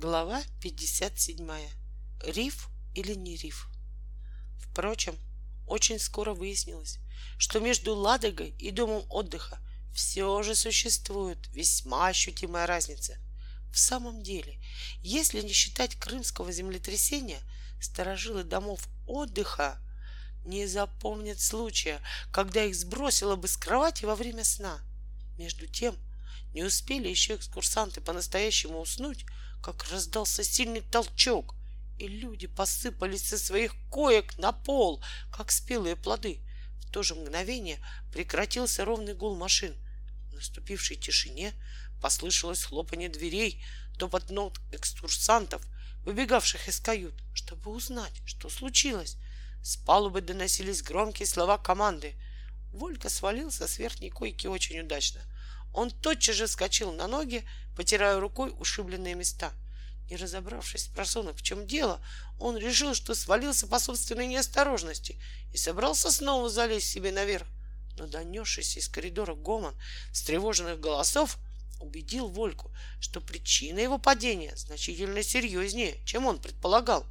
Глава 57. Риф или не риф? Впрочем, очень скоро выяснилось, что между Ладогой и домом отдыха все же существует весьма ощутимая разница. В самом деле, если не считать крымского землетрясения, сторожилы домов отдыха не запомнят случая, когда их сбросило бы с кровати во время сна. Между тем, не успели еще экскурсанты по-настоящему уснуть, как раздался сильный толчок, и люди посыпались со своих коек на пол, как спелые плоды. В то же мгновение прекратился ровный гул машин. В наступившей тишине послышалось хлопанье дверей, топот ног экскурсантов, выбегавших из кают, чтобы узнать, что случилось. С палубы доносились громкие слова команды. Волька свалился с верхней койки очень удачно — он тотчас же вскочил на ноги, потирая рукой ушибленные места. Не разобравшись просонок, в чем дело, он решил, что свалился по собственной неосторожности и собрался снова залезть себе наверх. Но донесшийся из коридора гомон встревоженных голосов убедил Вольку, что причина его падения значительно серьезнее, чем он предполагал.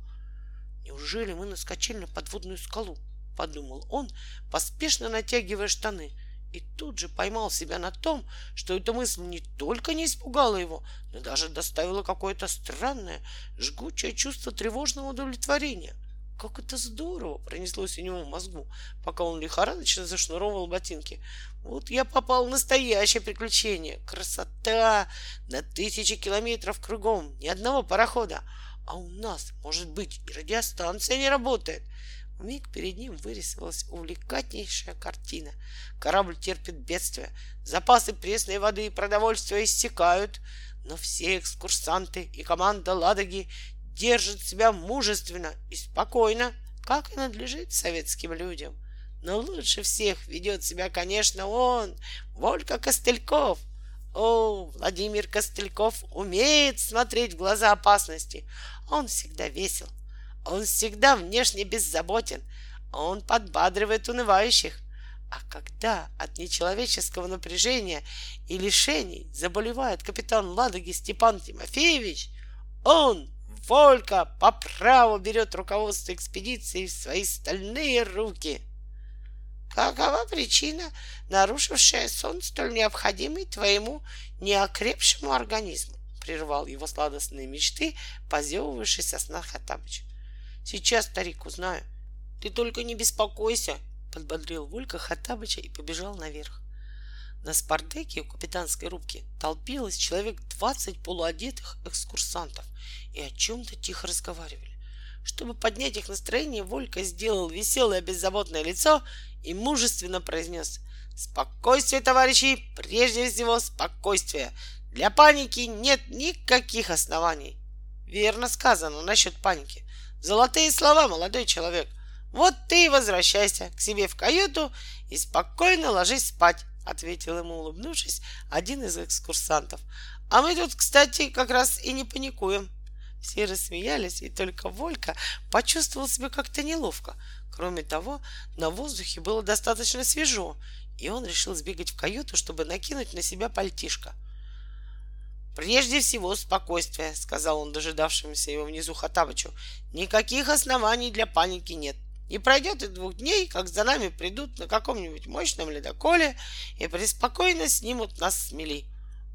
«Неужели мы наскочили на подводную скалу?» — подумал он, поспешно натягивая штаны — и тут же поймал себя на том, что эта мысль не только не испугала его, но даже доставила какое-то странное, жгучее чувство тревожного удовлетворения. Как это здорово пронеслось у него в мозгу, пока он лихорадочно зашнуровывал ботинки. Вот я попал в настоящее приключение. Красота! На тысячи километров кругом, ни одного парохода. А у нас, может быть, и радиостанция не работает. В миг перед ним вырисовалась увлекательнейшая картина. Корабль терпит бедствие, запасы пресной воды и продовольствия иссякают, но все экскурсанты и команда Ладоги держат себя мужественно и спокойно, как и надлежит советским людям. Но лучше всех ведет себя, конечно, он, Волька Костыльков. О, Владимир Костыльков умеет смотреть в глаза опасности. Он всегда весел, он всегда внешне беззаботен. Он подбадривает унывающих. А когда от нечеловеческого напряжения и лишений заболевает капитан Ладоги Степан Тимофеевич, он, Волька, по праву берет руководство экспедиции в свои стальные руки. Какова причина, нарушившая сон столь необходимый твоему неокрепшему организму? Прервал его сладостные мечты, позевывавший со сна Хатабыч. Сейчас, старик, узнаю. Ты только не беспокойся, подбодрил Волька Хаттабыча и побежал наверх. На спардеке у капитанской рубки толпилось человек двадцать полуодетых экскурсантов и о чем-то тихо разговаривали. Чтобы поднять их настроение, Волька сделал веселое беззаботное лицо и мужественно произнес «Спокойствие, товарищи! Прежде всего, спокойствие! Для паники нет никаких оснований!» Верно сказано насчет паники. Золотые слова, молодой человек. Вот ты и возвращайся к себе в каюту и спокойно ложись спать, ответил ему, улыбнувшись, один из экскурсантов. А мы тут, кстати, как раз и не паникуем. Все рассмеялись, и только Волька почувствовал себя как-то неловко. Кроме того, на воздухе было достаточно свежо, и он решил сбегать в каюту, чтобы накинуть на себя пальтишко — Прежде всего спокойствие, сказал он дожидавшемуся его внизу Хатабычу. Никаких оснований для паники нет. Не пройдет и двух дней, как за нами придут на каком-нибудь мощном ледоколе и преспокойно снимут нас с мели.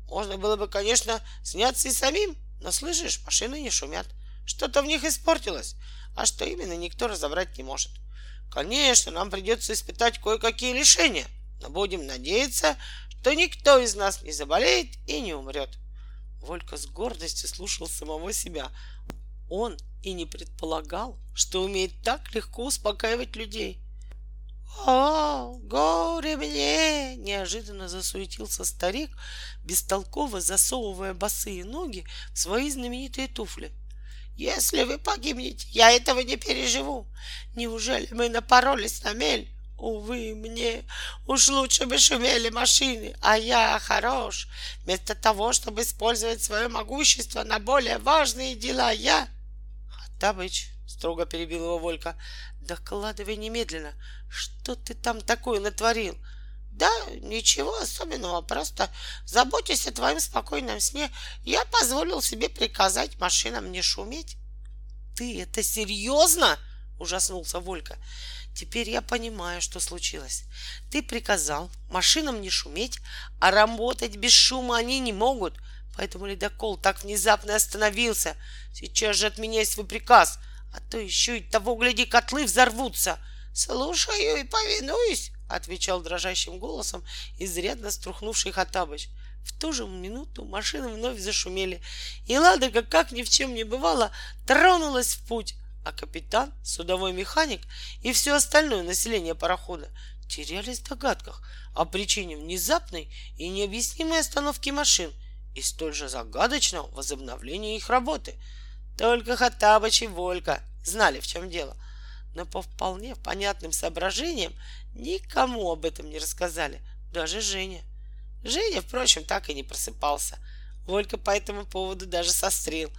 Можно было бы, конечно, сняться и самим, но слышишь, машины не шумят. Что-то в них испортилось, а что именно никто разобрать не может. Конечно, нам придется испытать кое-какие лишения, но будем надеяться, что никто из нас не заболеет и не умрет. Волька с гордостью слушал самого себя. Он и не предполагал, что умеет так легко успокаивать людей. «О, горе мне!» — неожиданно засуетился старик, бестолково засовывая босые ноги в свои знаменитые туфли. «Если вы погибнете, я этого не переживу. Неужели мы напоролись на мель? Увы, мне уж лучше бы шумели машины, а я хорош. Вместо того, чтобы использовать свое могущество на более важные дела, я... Хаттабыч, строго перебил его Волька, докладывай немедленно, что ты там такое натворил? Да, ничего особенного, просто заботясь о твоем спокойном сне, я позволил себе приказать машинам не шуметь. Ты это серьезно? Ужаснулся Волька. Теперь я понимаю, что случилось. Ты приказал машинам не шуметь, а работать без шума они не могут. Поэтому ледокол так внезапно остановился. Сейчас же отменяй свой приказ, а то еще и того, гляди, котлы взорвутся. Слушаю и повинуюсь, отвечал дрожащим голосом изрядно струхнувший Хатабыч. В ту же минуту машины вновь зашумели, и Ладога, как ни в чем не бывало, тронулась в путь, а капитан, судовой механик и все остальное население парохода терялись в догадках о причине внезапной и необъяснимой остановки машин и столь же загадочного возобновления их работы. Только Хаттабыч и Волька знали, в чем дело, но по вполне понятным соображениям никому об этом не рассказали, даже Женя. Женя, впрочем, так и не просыпался. Волька по этому поводу даже сострил.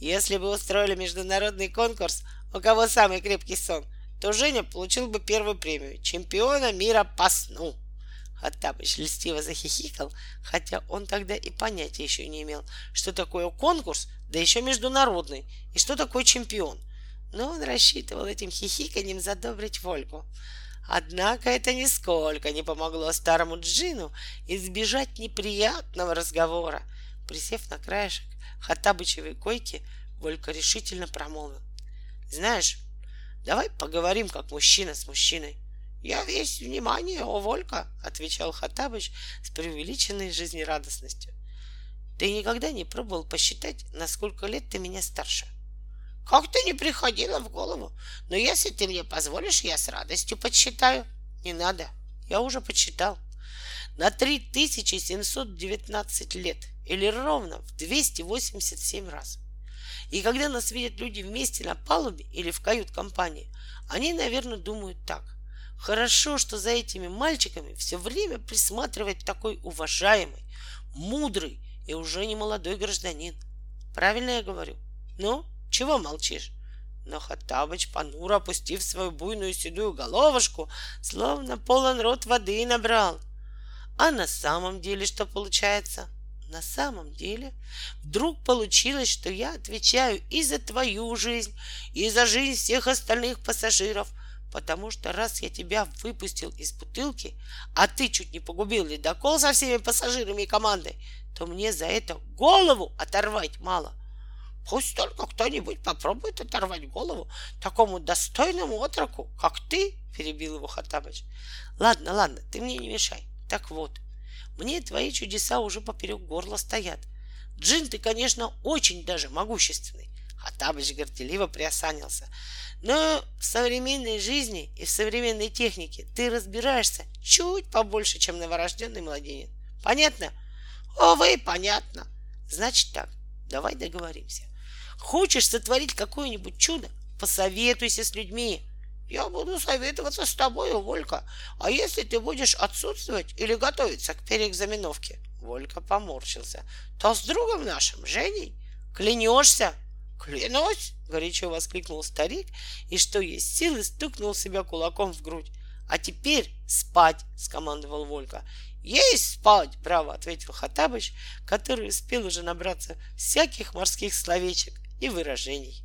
Если бы устроили международный конкурс, у кого самый крепкий сон, то Женя получил бы первую премию — чемпиона мира по сну. Хаттабыч льстиво захихикал, хотя он тогда и понятия еще не имел, что такое конкурс, да еще международный, и что такое чемпион. Но он рассчитывал этим хихиканьем задобрить Вольку. Однако это нисколько не помогло старому Джину избежать неприятного разговора. Присев на краешек Хаттабычевой койки, Волька решительно промолвил. «Знаешь, давай поговорим как мужчина с мужчиной. «Я весь внимание, о, Волька!» — отвечал Хатабыч с преувеличенной жизнерадостностью. «Ты никогда не пробовал посчитать, на сколько лет ты меня старше?» «Как-то не приходило в голову, но если ты мне позволишь, я с радостью подсчитаю». «Не надо, я уже подсчитал. На 3719 лет или ровно в 287 раз. И когда нас видят люди вместе на палубе или в кают-компании, они, наверное, думают так — Хорошо, что за этими мальчиками все время присматривает такой уважаемый, мудрый и уже не молодой гражданин. Правильно я говорю? Ну, чего молчишь? Но Хаттабыч, понуро опустив свою буйную седую головушку, словно полон рот воды набрал. А на самом деле что получается? На самом деле вдруг получилось, что я отвечаю и за твою жизнь, и за жизнь всех остальных пассажиров — Потому что раз я тебя выпустил из бутылки, а ты чуть не погубил ледокол со всеми пассажирами и командой, то мне за это голову оторвать мало. Пусть только кто-нибудь попробует оторвать голову такому достойному отроку, как ты, перебил его Хаттабыч. Ладно, ладно, ты мне не мешай. Так вот, мне твои чудеса уже поперек горла стоят. Джин, ты, конечно, очень даже могущественный. Хаттабыч горделиво приосанился. Но в современной жизни и в современной технике ты разбираешься чуть побольше, чем новорожденный младенец. Понятно? Увы, понятно. Значит так, давай договоримся. Хочешь сотворить какое-нибудь чудо? Посоветуйся с людьми. Я буду советоваться с тобой, Волька. А если ты будешь отсутствовать или готовиться к переэкзаменовке? Волька поморщился. То с другом нашим, Женей, клянешься? «Клянусь!» — горячо воскликнул старик и, что есть силы, стукнул себя кулаком в грудь. «А теперь спать!» — скомандовал Волька. «Есть спать!» — браво ответил Хатабыч, который успел уже набраться всяких морских словечек и выражений.